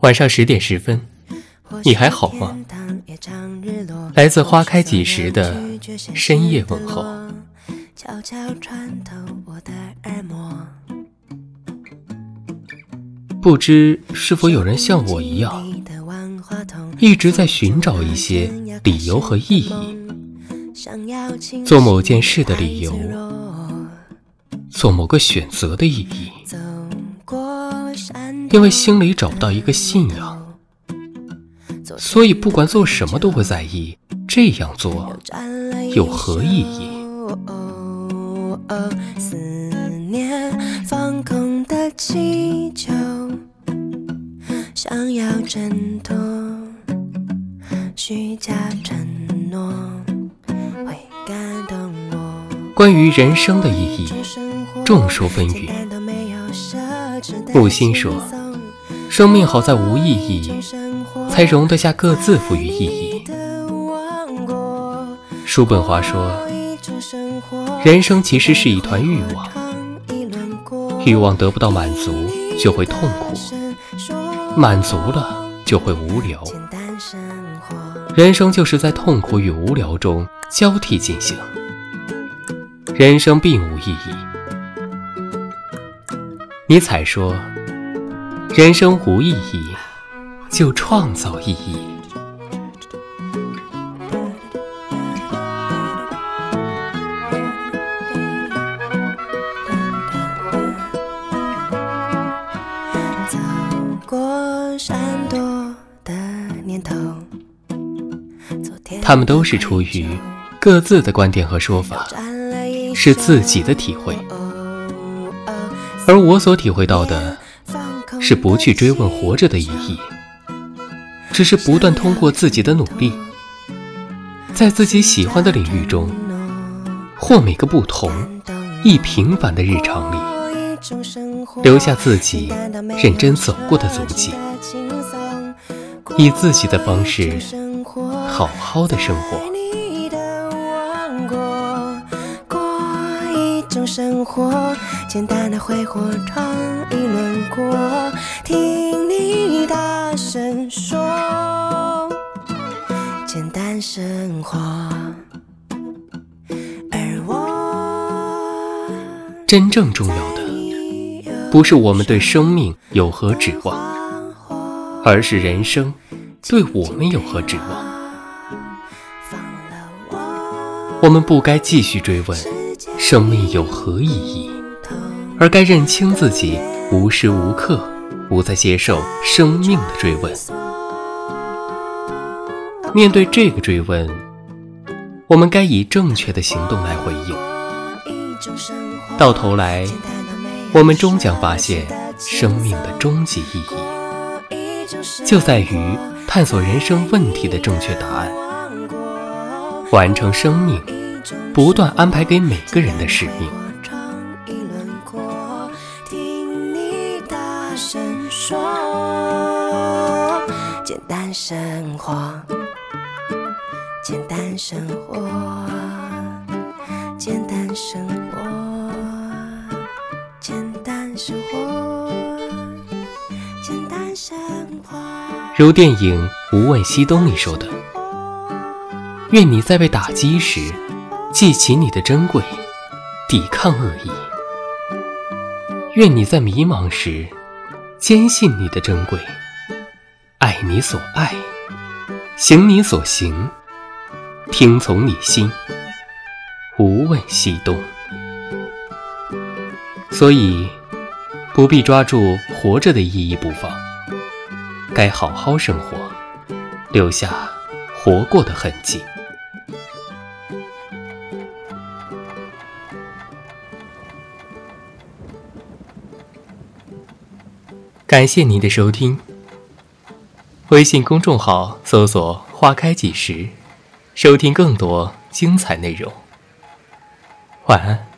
晚上十点十分，你还好吗？来自花开几时的深夜问候。不知是否有人像我一样，一直在寻找一些理由和意义，做某件事的理由，做某个选择的意义。因为心里找不到一个信仰，所以不管做什么都会在意这样做有何意义。思念放空的气球，想要挣脱虚假承诺，会感动我。关于人生的意义，众说纷纭。木心说。生命好在无意义，才容得下各自赋予意义。叔本华说，人生其实是一团欲望，欲望得不到满足就会痛苦，满足了就会无聊。人生就是在痛苦与无聊中交替进行，人生并无意义。尼采说。人生无意义，就创造意义。走过闪躲的念头，他们都是出于各自的观点和说法，是自己的体会，而我所体会到的。是不去追问活着的意义，只是不断通过自己的努力，在自己喜欢的领域中，或每个不同、亦平凡的日常里，留下自己认真走过的足迹，以自己的方式好好的生活。生活，简单的挥霍创意轮过，听你大声说，简单生活。而我真正重要的，不是我们对生命有何指望，而是人生对我们有何指望。我们不该继续追问。生命有何意义？而该认清自己，无时无刻不在接受生命的追问。面对这个追问，我们该以正确的行动来回应。到头来，我们终将发现，生命的终极意义，就在于探索人生问题的正确答案，完成生命。不断安排给每个人的使命。单生活，简单生活，简单生活，简单生活，简单生活。如电影《无问西东》里说的：“愿你在被打击时。”记起你的珍贵，抵抗恶意。愿你在迷茫时，坚信你的珍贵，爱你所爱，行你所行，听从你心，无问西东。所以，不必抓住活着的意义不放，该好好生活，留下活过的痕迹。感谢您的收听。微信公众号搜索“花开几时”，收听更多精彩内容。晚安。